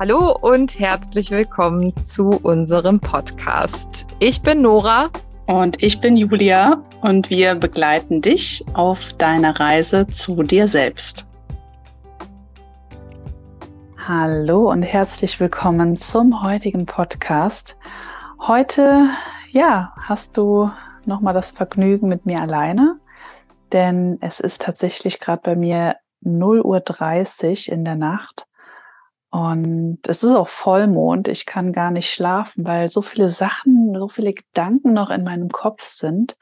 Hallo und herzlich willkommen zu unserem Podcast. Ich bin Nora. Und ich bin Julia und wir begleiten dich auf deiner Reise zu dir selbst. Hallo und herzlich willkommen zum heutigen Podcast. Heute, ja, hast du nochmal das Vergnügen mit mir alleine, denn es ist tatsächlich gerade bei mir 0.30 Uhr in der Nacht und es ist auch Vollmond. Ich kann gar nicht schlafen, weil so viele Sachen, so viele Gedanken noch in meinem Kopf sind.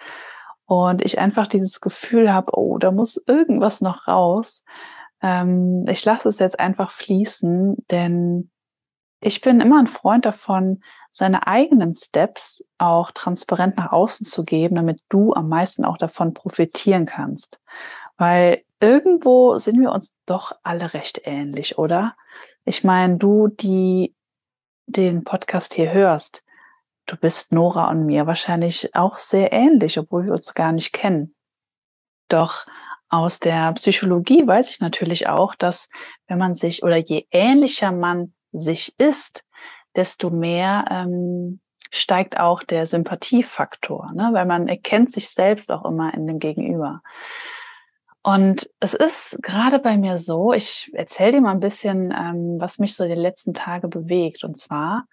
Und ich einfach dieses Gefühl habe, oh, da muss irgendwas noch raus. Ähm, ich lasse es jetzt einfach fließen, denn ich bin immer ein Freund davon, seine eigenen Steps auch transparent nach außen zu geben, damit du am meisten auch davon profitieren kannst. Weil irgendwo sind wir uns doch alle recht ähnlich, oder? Ich meine, du, die den Podcast hier hörst, du bist Nora und mir wahrscheinlich auch sehr ähnlich, obwohl wir uns gar nicht kennen. Doch aus der Psychologie weiß ich natürlich auch, dass wenn man sich oder je ähnlicher man sich ist, desto mehr ähm, steigt auch der Sympathiefaktor, ne? weil man erkennt sich selbst auch immer in dem Gegenüber. Und es ist gerade bei mir so, ich erzähle dir mal ein bisschen, ähm, was mich so die letzten Tage bewegt. Und zwar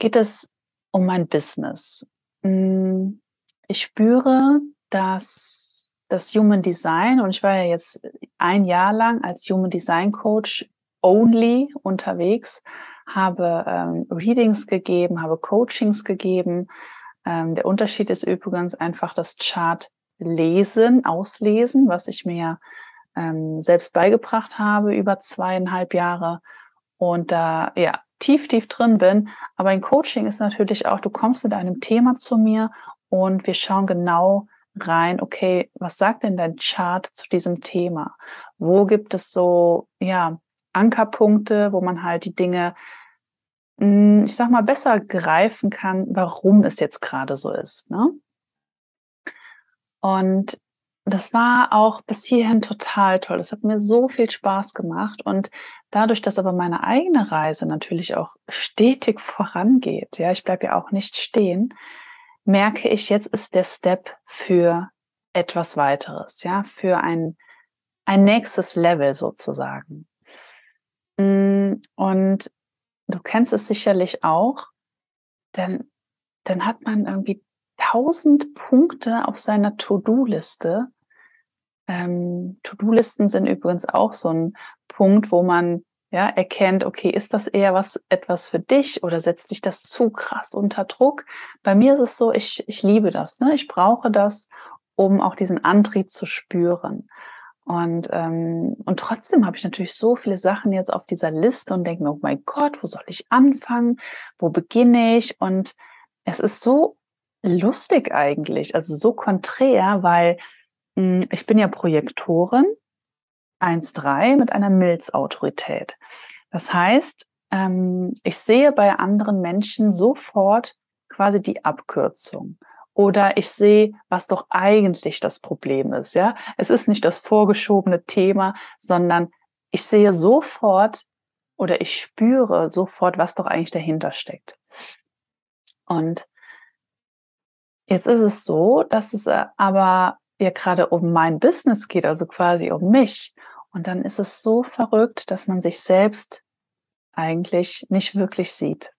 geht es um mein Business. Hm, ich spüre, dass das Human Design, und ich war ja jetzt ein Jahr lang als Human Design Coach only unterwegs, habe ähm, Readings gegeben, habe Coachings gegeben. Ähm, der Unterschied ist übrigens einfach das Chart lesen, auslesen, was ich mir ähm, selbst beigebracht habe über zweieinhalb Jahre und da ja tief, tief drin bin. Aber ein Coaching ist natürlich auch, du kommst mit einem Thema zu mir und wir schauen genau rein, okay, was sagt denn dein Chart zu diesem Thema? Wo gibt es so, ja, Ankerpunkte, wo man halt die Dinge, hm, ich sag mal, besser greifen kann, warum es jetzt gerade so ist, ne? Und das war auch bis hierhin total toll. Das hat mir so viel Spaß gemacht. Und dadurch, dass aber meine eigene Reise natürlich auch stetig vorangeht, ja, ich bleibe ja auch nicht stehen, merke ich, jetzt ist der Step für etwas weiteres, ja, für ein, ein nächstes Level sozusagen. Mm, und du kennst es sicherlich auch, denn dann hat man irgendwie tausend Punkte auf seiner To-Do-Liste. Ähm, To-Do-Listen sind übrigens auch so ein Punkt, wo man ja erkennt, okay, ist das eher was etwas für dich oder setzt dich das zu krass unter Druck? Bei mir ist es so, ich ich liebe das, ne? Ich brauche das, um auch diesen Antrieb zu spüren. Und, ähm, und trotzdem habe ich natürlich so viele Sachen jetzt auf dieser Liste und denke mir, oh mein Gott, wo soll ich anfangen? Wo beginne ich? Und es ist so lustig eigentlich, also so konträr, weil mh, hm, ich bin ja Projektorin 1.3 mit einer Milzautorität. Das heißt, ähm, ich sehe bei anderen Menschen sofort quasi die Abkürzung. Oder ich sehe, was doch eigentlich das Problem ist. Ja, es ist nicht das vorgeschobene Thema, sondern ich sehe sofort oder ich spüre sofort, was doch eigentlich dahinter steckt. Und Jetzt ist es so, dass es äh, aber ja gerade um mein Business geht, also quasi um mich. Und dann ist es so verrückt, dass man sich selbst eigentlich nicht wirklich sieht.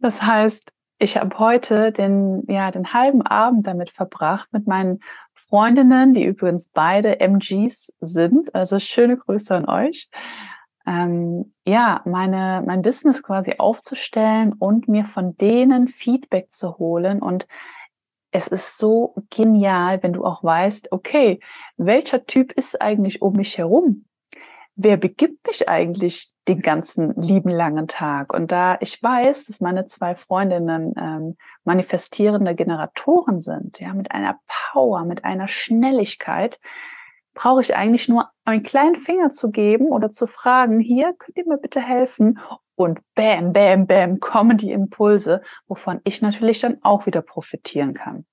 Das heißt, ich habe heute den, ja, den halben Abend damit verbracht mit meinen Freundinnen, die übrigens beide MGs sind. Also schöne Grüße an euch ähm, ja, meine, mein Business quasi aufzustellen und mir von denen Feedback zu holen. Und es ist so genial, wenn du auch weißt, okay, welcher Typ ist eigentlich um mich herum? Wer begibt mich eigentlich den ganzen lieben langen Tag? Und da ich weiß, dass meine zwei Freundinnen ähm, manifestierende Generatoren sind, ja, mit einer Power, mit einer Schnelligkeit, brauche ich eigentlich nur einen kleinen Finger zu geben oder zu fragen, hier, könnt ihr mir bitte helfen? Und bam, bam, bam, kommen die Impulse, wovon ich natürlich dann auch wieder profitieren kann.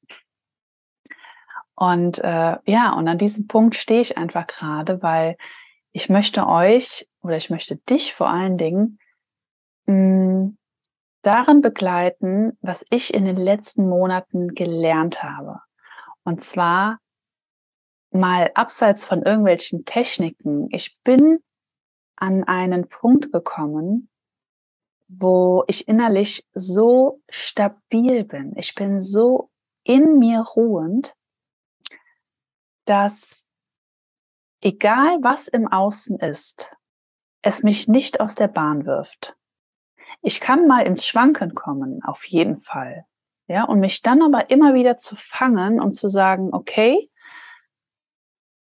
Und äh, ja, und an diesem Punkt stehe ich einfach gerade, weil ich möchte euch oder ich möchte dich vor allen Dingen mh, mm, darin begleiten, was ich in den letzten Monaten gelernt habe. Und zwar mal abseits von irgendwelchen Techniken. Ich bin an einen Punkt gekommen, wo ich innerlich so stabil bin. Ich bin so in mir ruhend, dass egal was im Außen ist, es mich nicht aus der Bahn wirft. Ich kann mal ins Schwanken kommen, auf jeden Fall. Ja, und mich dann aber immer wieder zu fangen und zu sagen, okay,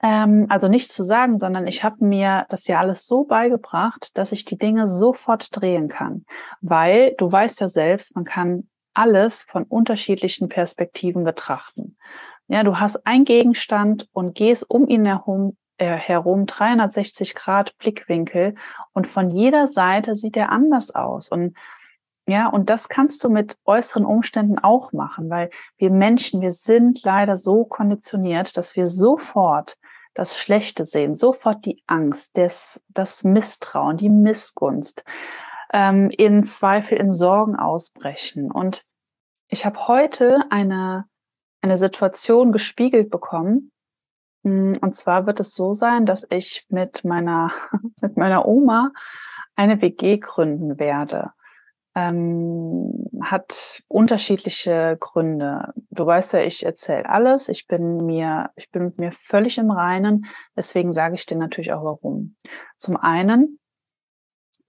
ähm, also nicht zu sagen, sondern ich habe mir das ja alles so beigebracht, dass ich die Dinge sofort drehen kann. Weil du weißt ja selbst, man kann alles von unterschiedlichen Perspektiven betrachten. Ja, du hast einen Gegenstand und gehst um ihn herum, äh, herum 360 Grad Blickwinkel und von jeder Seite sieht er anders aus. Und ja, und das kannst du mit äußeren Umständen auch machen, weil wir Menschen, wir sind leider so konditioniert, dass wir sofort das Schlechte sehen, sofort die Angst, das, das Misstrauen, die Missgunst, ähm, in Zweifel, in Sorgen ausbrechen. Und ich habe heute eine, eine Situation gespiegelt bekommen, hm, und zwar wird es so sein, dass ich mit meiner, mit meiner Oma eine WG gründen werde. Ähm, hat unterschiedliche Gründe. Du weißt ja, ich erzähle alles. Ich bin mir, ich bin mit mir völlig im Reinen. Deswegen sage ich dir natürlich auch warum. Zum einen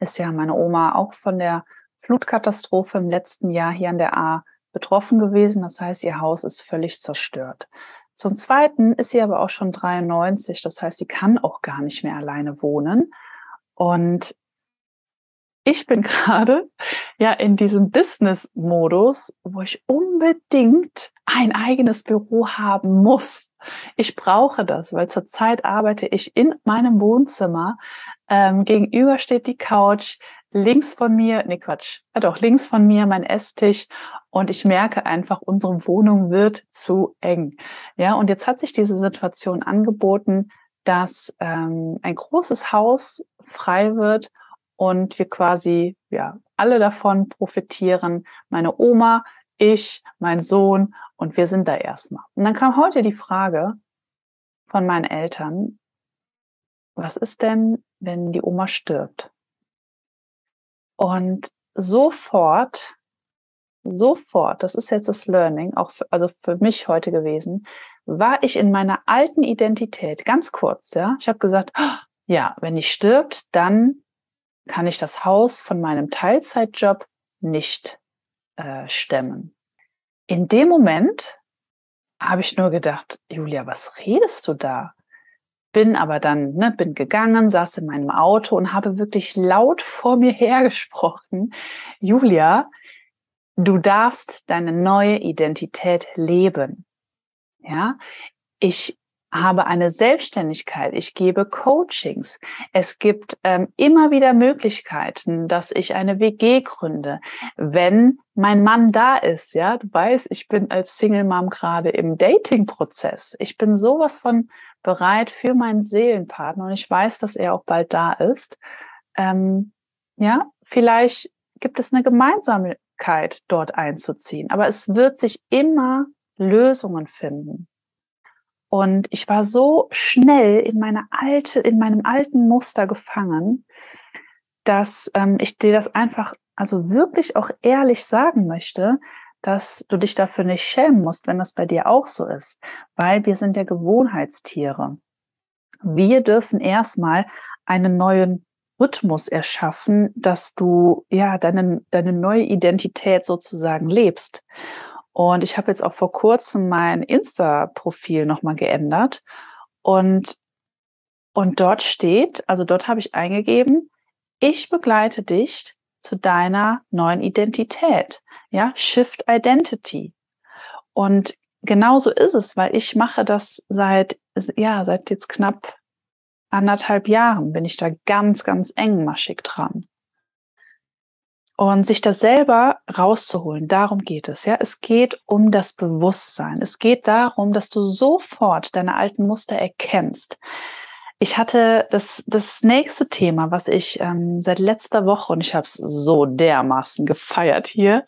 ist ja meine Oma auch von der Flutkatastrophe im letzten Jahr hier an der A betroffen gewesen. Das heißt, ihr Haus ist völlig zerstört. Zum Zweiten ist sie aber auch schon 93, das heißt, sie kann auch gar nicht mehr alleine wohnen. Und ich bin gerade ja in diesem Business-Modus, wo ich unbedingt ein eigenes Büro haben muss. Ich brauche das, weil zurzeit arbeite ich in meinem Wohnzimmer. Ähm, gegenüber steht die Couch, links von mir, nee Quatsch, ja doch, links von mir mein Esstisch und ich merke einfach, unsere Wohnung wird zu eng. Ja, und jetzt hat sich diese Situation angeboten, dass ähm, ein großes Haus frei wird und wir quasi ja alle davon profitieren. Meine Oma, ich, mein Sohn und wir sind da erstmal. Und dann kam heute die Frage von meinen Eltern, was ist denn, wenn die Oma stirbt? Und sofort sofort, das ist jetzt das Learning, auch für, also für mich heute gewesen, war ich in meiner alten Identität, ganz kurz, ja. Ich habe gesagt, oh, ja, wenn ich stirbt, dann kann ich das Haus von meinem Teilzeitjob nicht äh, stemmen. In dem Moment habe ich nur gedacht, Julia, was redest du da? Bin aber dann, ne, bin gegangen, saß in meinem Auto und habe wirklich laut vor mir hergesprochen. Julia, Du darfst deine neue Identität leben. Ja, ich habe eine Selbstständigkeit, ich gebe Coachings. Es gibt ähm, immer wieder Möglichkeiten, dass ich eine WG gründe, wenn mein Mann da ist. Ja, du weißt, ich bin als Single Mom gerade im Dating-Prozess. Ich bin sowas von bereit für meinen Seelenpartner und ich weiß, dass er auch bald da ist. Ähm, ja, vielleicht gibt es eine gemeinsame dort einzuziehen. Aber es wird sich immer Lösungen finden. Und ich war so schnell in meine alte, in meinem alten Muster gefangen, dass ähm, ich dir das einfach, also wirklich auch ehrlich sagen möchte, dass du dich dafür nicht schämen musst, wenn das bei dir auch so ist, weil wir sind ja Gewohnheitstiere. Wir dürfen erstmal einen neuen Rhythmus erschaffen, dass du ja deine, deine neue Identität sozusagen lebst. Und ich habe jetzt auch vor kurzem mein Insta-Profil nochmal geändert. Und, und dort steht, also dort habe ich eingegeben, ich begleite dich zu deiner neuen Identität. Ja, Shift Identity. Und genauso ist es, weil ich mache das seit, ja, seit jetzt knapp anderthalb Jahren bin ich da ganz, ganz engmaschig dran. Und sich das selber rauszuholen, darum geht es. Ja, es geht um das Bewusstsein. Es geht darum, dass du sofort deine alten Muster erkennst. Ich hatte das, das nächste Thema, was ich ähm, seit letzter Woche, und ich habe es so dermaßen gefeiert hier,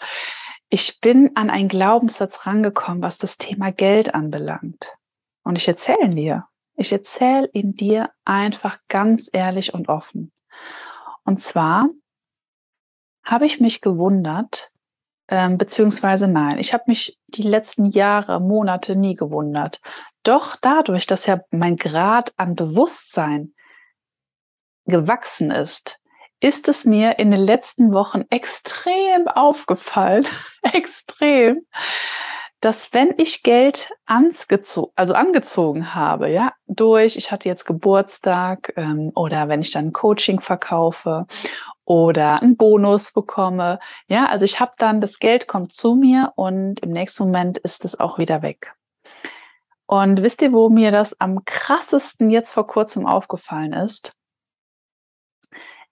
ich bin an einen Glaubenssatz rangekommen, was das Thema Geld anbelangt. Und ich erzähle ihn dir. Ich erzähle ihn dir einfach ganz ehrlich und offen. Und zwar habe ich mich gewundert, ähm, beziehungsweise nein, ich habe mich die letzten Jahre, Monate nie gewundert. Doch dadurch, dass ja mein Grad an Bewusstsein gewachsen ist, ist es mir in den letzten Wochen extrem aufgefallen, extrem, dass wenn ich Geld angezogen, also angezogen habe, ja, durch, ich hatte jetzt Geburtstag ähm, oder wenn ich dann Coaching verkaufe oder einen Bonus bekomme, ja, also ich habe dann, das Geld kommt zu mir und im nächsten Moment ist es auch wieder weg. Und wisst ihr, wo mir das am krassesten jetzt vor kurzem aufgefallen ist?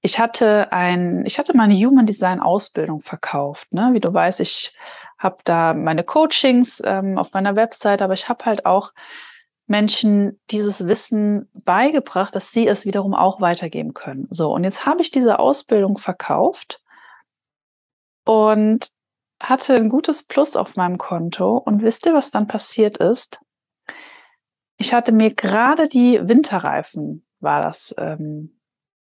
Ich hatte ein, ich hatte meine Human Design Ausbildung verkauft. Ne? Wie du weißt, ich habe da meine Coachings ähm, auf meiner Website, aber ich habe halt auch Menschen dieses Wissen beigebracht, dass sie es wiederum auch weitergeben können. So, und jetzt habe ich diese Ausbildung verkauft und hatte ein gutes Plus auf meinem Konto. Und wisst ihr, was dann passiert ist? Ich hatte mir gerade die Winterreifen, war das, ähm,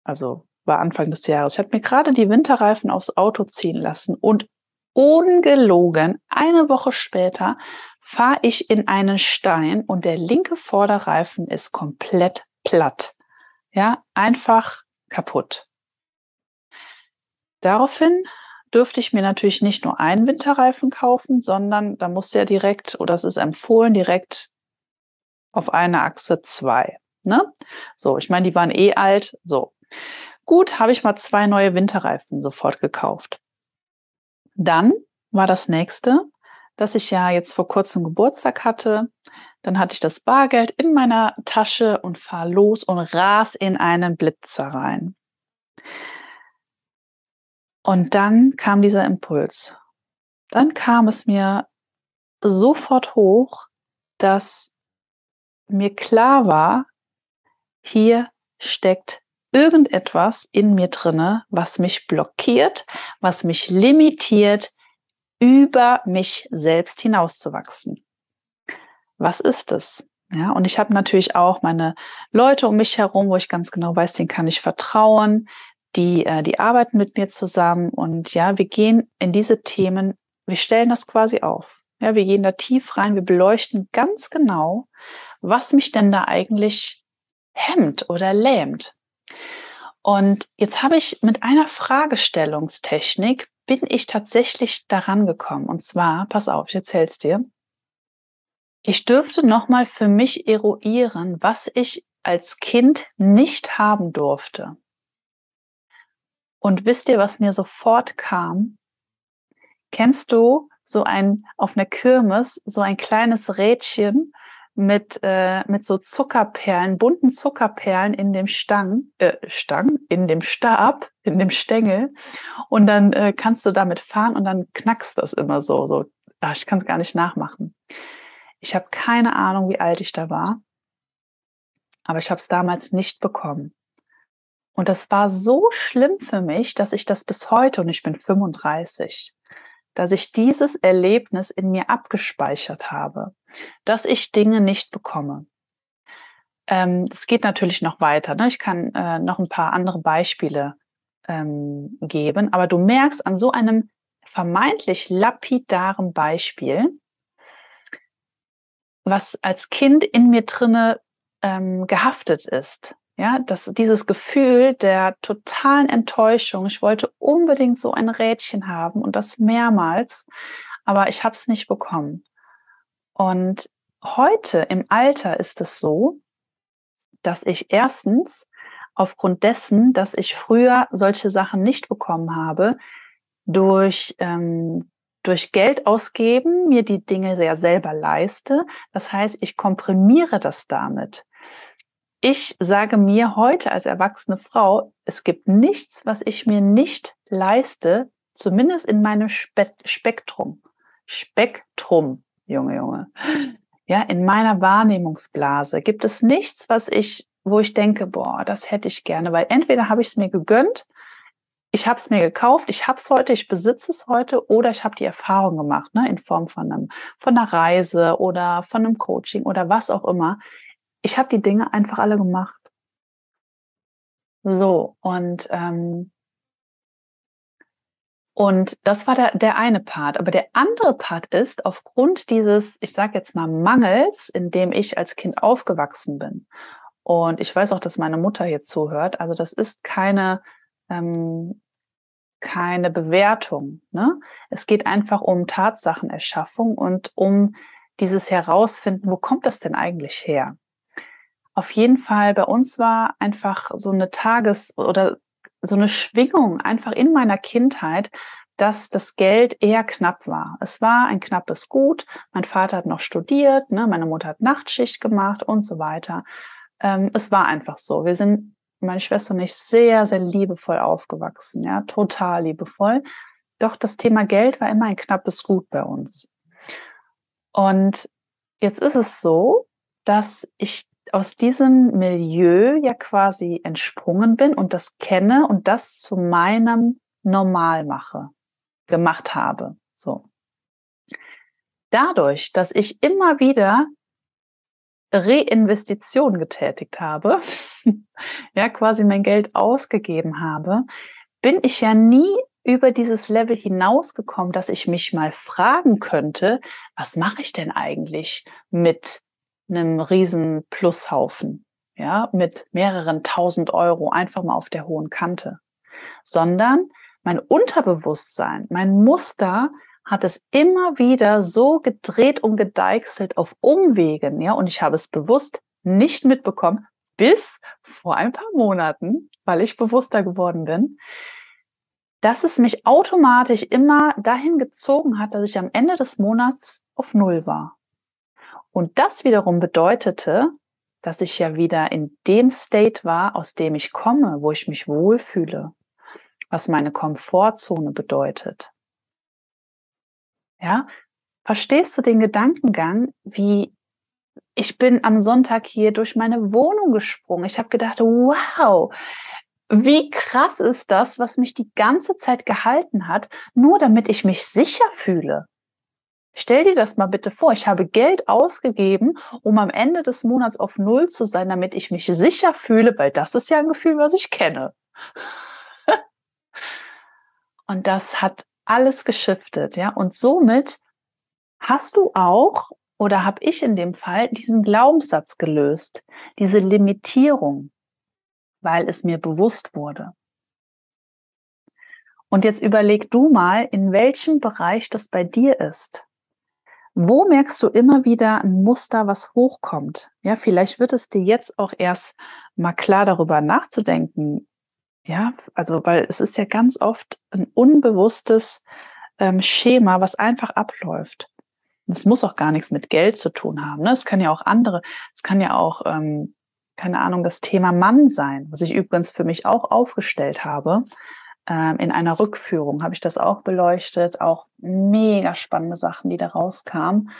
also war Anfang des Jahres, ich hatte mir gerade die Winterreifen aufs Auto ziehen lassen und ungelogen, eine Woche später fahre ich in einen Stein und der linke Vorderreifen ist komplett platt. Ja, einfach kaputt. Daraufhin dürfte ich mir natürlich nicht nur einen Winterreifen kaufen, sondern da muss ja direkt, oder es ist empfohlen, direkt auf einer Achse zwei. Ne? So, ich meine, die waren eh alt. So. Gut, habe ich mal zwei neue Winterreifen sofort gekauft. Dann war das nächste, dass ich ja jetzt vor kurzem Geburtstag hatte. Dann hatte ich das Bargeld in meiner Tasche und fahr los und ras in einen Blitzer rein. Und dann kam dieser Impuls. Dann kam es mir sofort hoch, dass mir klar war, hier steckt irgendetwas in mir drinne, was mich blockiert, was mich limitiert, über mich selbst hinauszuwachsen. Was ist es? Ja, und ich habe natürlich auch meine Leute um mich herum, wo ich ganz genau weiß, denen kann ich vertrauen. Die, äh, die arbeiten mit mir zusammen und ja, wir gehen in diese Themen, wir stellen das quasi auf. Ja, wir gehen da tief rein, wir beleuchten ganz genau, was mich denn da eigentlich hemmt oder lähmt. Und jetzt habe ich mit einer Fragestellungstechnik bin ich tatsächlich daran gekommen. Und zwar, pass auf, ich erzähl's dir. Ich dürfte nochmal für mich eruieren, was ich als Kind nicht haben durfte. Und wisst ihr, was mir sofort kam? Kennst du so ein, auf einer Kirmes, so ein kleines Rädchen, mit, äh, mit so Zuckerperlen, bunten Zuckerperlen in dem Stang, äh, Stang, in dem Stab, in dem Stängel. Und dann äh, kannst du damit fahren und dann knackst das immer so. so. Ach, ich kann es gar nicht nachmachen. Ich habe keine Ahnung, wie alt ich da war, aber ich habe es damals nicht bekommen. Und das war so schlimm für mich, dass ich das bis heute, und ich bin 35, dass ich dieses Erlebnis in mir abgespeichert habe, dass ich Dinge nicht bekomme. Ähm, es geht natürlich noch weiter. Ne? Ich kann äh, noch ein paar andere Beispiele ähm, geben, aber du merkst an so einem vermeintlich lapidaren Beispiel, was als Kind in mir drinne ähm, gehaftet ist. Ja, dass dieses Gefühl der totalen Enttäuschung, ich wollte unbedingt so ein Rädchen haben und das mehrmals, aber ich habe es nicht bekommen. Und heute im Alter ist es so, dass ich erstens aufgrund dessen, dass ich früher solche Sachen nicht bekommen habe, durch, ähm, durch Geld ausgeben mir die Dinge sehr selber leiste. Das heißt, ich komprimiere das damit ich sage mir heute als erwachsene Frau, es gibt nichts, was ich mir nicht leiste, zumindest in meinem Spe Spektrum. Spektrum, Junge, Junge. Ja, in meiner Wahrnehmungsblase gibt es nichts, was ich wo ich denke, boah, das hätte ich gerne, weil entweder habe ich es mir gegönnt, ich habe es mir gekauft, ich habe es heute, ich besitze es heute oder ich habe die Erfahrung gemacht, ne, in Form von einem von einer Reise oder von einem Coaching oder was auch immer. Ich habe die Dinge einfach alle gemacht. So und ähm, und das war der, der eine Part. Aber der andere Part ist, aufgrund dieses, ich sage jetzt mal, Mangels, in dem ich als Kind aufgewachsen bin. Und ich weiß auch, dass meine Mutter hier zuhört. Also das ist keine, ähm, keine Bewertung. Ne? Es geht einfach um Tatsachenerschaffung und um dieses Herausfinden, wo kommt das denn eigentlich her? Auf jeden Fall, bei uns war einfach so eine Tages- oder so eine Schwingung einfach in meiner Kindheit, dass das Geld eher knapp war. Es war ein knappes Gut. Mein Vater hat noch studiert, ne? meine Mutter hat Nachtschicht gemacht und so weiter. Ähm, es war einfach so. Wir sind, meine Schwester und ich, sehr, sehr liebevoll aufgewachsen, ja, total liebevoll. Doch das Thema Geld war immer ein knappes Gut bei uns. Und jetzt ist es so, dass ich aus diesem Milieu ja quasi entsprungen bin und das kenne und das zu meinem Normal mache, gemacht habe. So. Dadurch, dass ich immer wieder Reinvestition getätigt habe, ja, quasi mein Geld ausgegeben habe, bin ich ja nie über dieses Level hinausgekommen, dass ich mich mal fragen könnte, was mache ich denn eigentlich mit einem riesen Plushaufen, ja, mit mehreren tausend Euro einfach mal auf der hohen Kante, sondern mein Unterbewusstsein, mein Muster hat es immer wieder so gedreht und gedeichselt auf Umwegen, ja, und ich habe es bewusst nicht mitbekommen, bis vor ein paar Monaten, weil ich bewusster geworden bin, dass es mich automatisch immer dahin gezogen hat, dass ich am Ende des Monats auf Null war. Und das wiederum bedeutete, dass ich ja wieder in dem State war, aus dem ich komme, wo ich mich wohlfühle, was meine Komfortzone bedeutet. Ja, verstehst du den Gedankengang, wie ich bin am Sonntag hier durch meine Wohnung gesprungen. Ich habe gedacht, wow, wie krass ist das, was mich die ganze Zeit gehalten hat, nur damit ich mich sicher fühle. Stell dir das mal bitte vor. Ich habe Geld ausgegeben, um am Ende des Monats auf Null zu sein, damit ich mich sicher fühle, weil das ist ja ein Gefühl, was ich kenne. Und das hat alles geschiftet, ja. Und somit hast du auch oder habe ich in dem Fall diesen Glaubenssatz gelöst, diese Limitierung, weil es mir bewusst wurde. Und jetzt überleg du mal, in welchem Bereich das bei dir ist. Wo merkst du immer wieder ein Muster, was hochkommt? Ja, vielleicht wird es dir jetzt auch erst mal klar darüber nachzudenken. Ja, also, weil es ist ja ganz oft ein unbewusstes ähm, Schema, was einfach abläuft. Es muss auch gar nichts mit Geld zu tun haben. Ne? Es kann ja auch andere, es kann ja auch, ähm, keine Ahnung, das Thema Mann sein, was ich übrigens für mich auch aufgestellt habe. Ähm, in einer Rückführung habe ich das auch beleuchtet, auch mega spannende Sachen, die da rauskamen.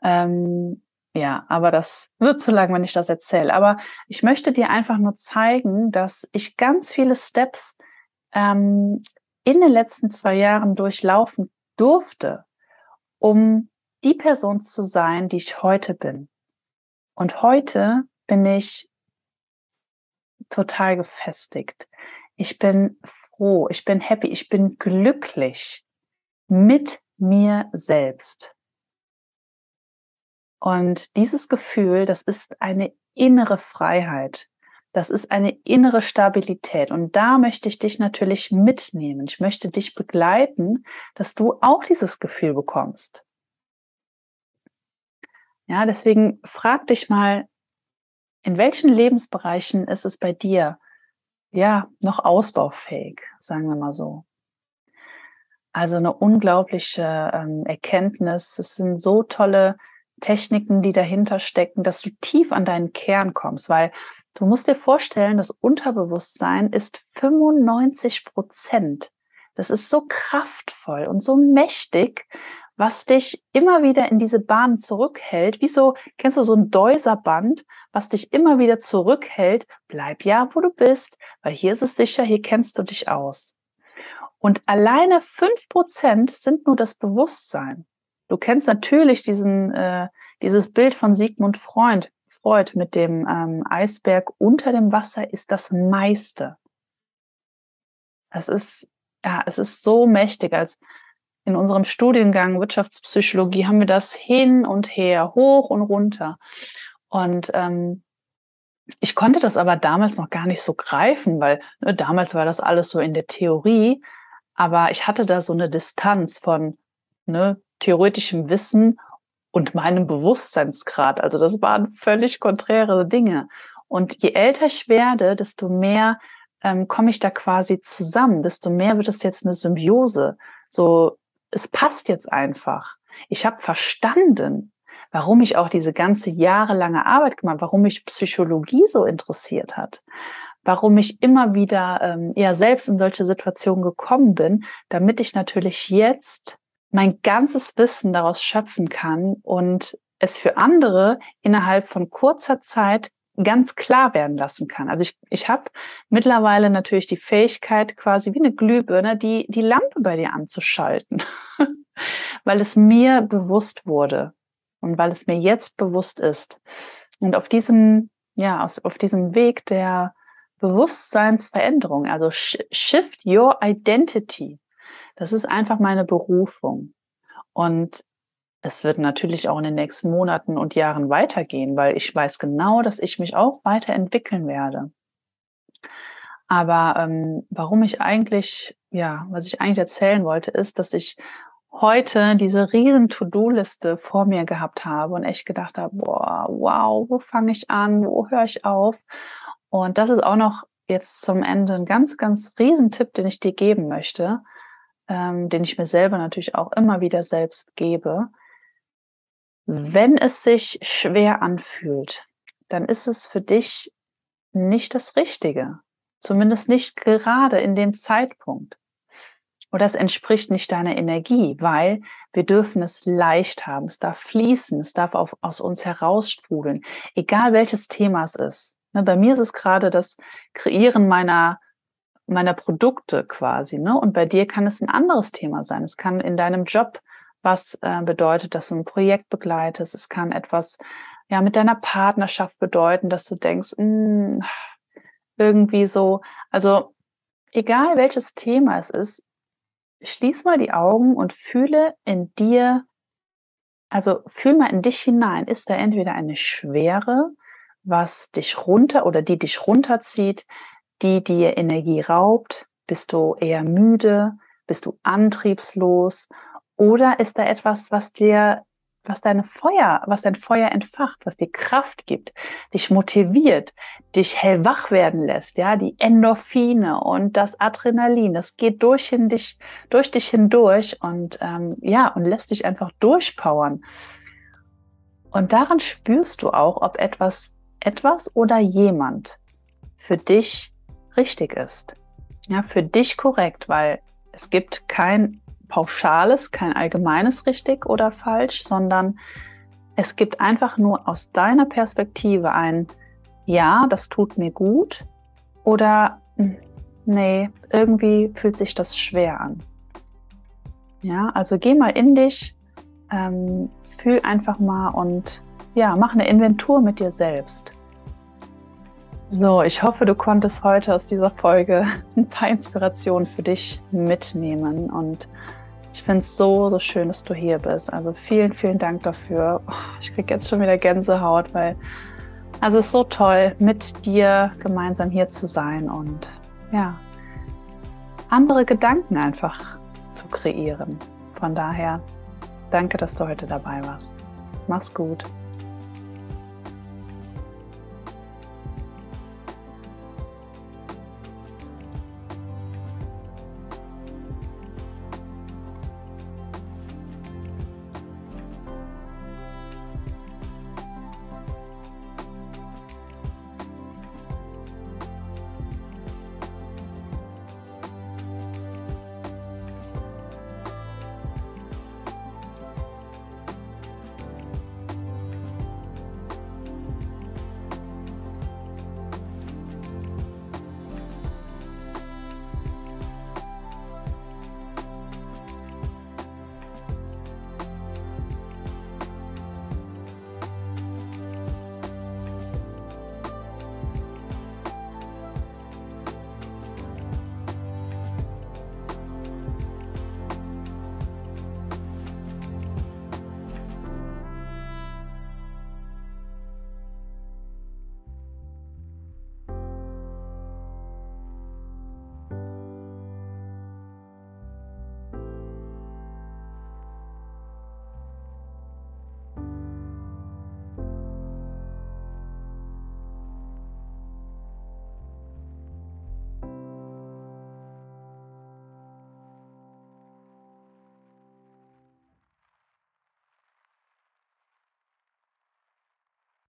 Ähm, ja, aber das wird zu lang, wenn ich das erzähle. Aber ich möchte dir einfach nur zeigen, dass ich ganz viele Steps ähm, in den letzten zwei Jahren durchlaufen durfte, um die Person zu sein, die ich heute bin. Und heute bin ich total gefestigt. Ich bin froh, ich bin happy, ich bin glücklich mit mir selbst. Und dieses Gefühl, das ist eine innere Freiheit. Das ist eine innere Stabilität. Und da möchte ich dich natürlich mitnehmen. Ich möchte dich begleiten, dass du auch dieses Gefühl bekommst. Ja, deswegen frag dich mal, in welchen Lebensbereichen ist es bei dir, ja, noch ausbaufähig, sagen wir mal so. Also eine unglaubliche ähm, Erkenntnis. Es sind so tolle Techniken, die dahinter stecken, dass du tief an deinen Kern kommst, weil du musst dir vorstellen, das Unterbewusstsein ist 95 Prozent. Das ist so kraftvoll und so mächtig, was dich immer wieder in diese Bahn zurückhält. Wieso kennst du so ein Deuserband, was dich immer wieder zurückhält? Bleib ja, wo du bist, weil hier ist es sicher, hier kennst du dich aus. Und alleine fünf Prozent sind nur das Bewusstsein. Du kennst natürlich diesen, äh, dieses Bild von Sigmund Freund, Freud mit dem ähm, Eisberg unter dem Wasser ist das meiste. Es ist, ja, es ist so mächtig. Als in unserem Studiengang Wirtschaftspsychologie haben wir das hin und her, hoch und runter. Und ähm, ich konnte das aber damals noch gar nicht so greifen, weil ne, damals war das alles so in der Theorie. Aber ich hatte da so eine Distanz von ne, theoretischem Wissen und meinem Bewusstseinsgrad. Also das waren völlig konträre Dinge. Und je älter ich werde, desto mehr ähm, komme ich da quasi zusammen, desto mehr wird es jetzt eine Symbiose. So, es passt jetzt einfach. Ich habe verstanden, warum mich auch diese ganze jahrelange Arbeit gemacht, warum mich Psychologie so interessiert hat, warum ich immer wieder ähm, ja selbst in solche Situationen gekommen bin, damit ich natürlich jetzt mein ganzes Wissen daraus schöpfen kann und es für andere innerhalb von kurzer Zeit ganz klar werden lassen kann. Also ich, ich habe mittlerweile natürlich die Fähigkeit, quasi wie eine Glühbirne, die, die Lampe bei dir anzuschalten, weil es mir bewusst wurde und weil es mir jetzt bewusst ist. Und auf diesem, ja, auf diesem Weg der Bewusstseinsveränderung, also shift your identity, das ist einfach meine Berufung. Und es wird natürlich auch in den nächsten Monaten und Jahren weitergehen, weil ich weiß genau, dass ich mich auch weiterentwickeln werde. Aber ähm, warum ich eigentlich, ja, was ich eigentlich erzählen wollte, ist, dass ich heute diese riesen To-Do-Liste vor mir gehabt habe und echt gedacht habe, boah, wow, wo fange ich an, wo höre ich auf? Und das ist auch noch jetzt zum Ende ein ganz, ganz riesen Tipp, den ich dir geben möchte ähm, den ich mir selber natürlich auch immer wieder selbst gebe. Wenn es sich schwer anfühlt, dann ist es für dich nicht das Richtige. Zumindest nicht gerade in dem Zeitpunkt. Oder es entspricht nicht deiner Energie, weil wir dürfen es leicht haben. Es darf fließen, es darf auf, aus uns heraussprudeln, egal welches Thema es ist. Ne, bei mir ist es gerade das Kreieren meiner meiner Produkte quasi. Ne? Und bei dir kann es ein anderes Thema sein. Es kann in deinem Job was äh, bedeutet, dass du ein Projekt begleitest. Es kann etwas ja mit deiner Partnerschaft bedeuten, dass du denkst, mh, hm, irgendwie so. Also egal welches Thema es ist, schließ mal die Augen und fühle in dir, also fühl mal in dich hinein. Ist da entweder eine Schwere, was dich runter oder die dich runterzieht? die dir Energie raubt? Bist du eher müde? Bist du antriebslos? Oder ist da etwas, was dir, was deine Feuer, was dein Feuer entfacht, was dir Kraft gibt, dich motiviert, dich hellwach werden lässt, ja, die Endorphine und das Adrenalin, das geht durch in dich, durch dich hindurch und ähm, ja und lässt dich einfach durchpowern. Und daran spürst du auch, ob etwas, etwas oder jemand für dich richtig ist. Ja, für dich korrekt, weil es gibt kein pauschales, kein allgemeines richtig oder falsch, sondern es gibt einfach nur aus deiner Perspektive ein Ja, das tut mir gut oder hm, nee, irgendwie fühlt sich das schwer an. Ja, also geh mal in dich, ähm, fühl einfach mal und ja, mach eine Inventur mit dir selbst. So, ich hoffe, du konntest heute aus dieser Folge ein paar Inspirationen für dich mitnehmen. Und ich finde es so, so schön, dass du hier bist. Also vielen, vielen Dank dafür. Oh, ich kriege jetzt schon wieder Gänsehaut, weil also es ist so toll, mit dir gemeinsam hier zu sein und ja, andere Gedanken einfach zu kreieren. Von daher, danke, dass du heute dabei warst. Mach's gut.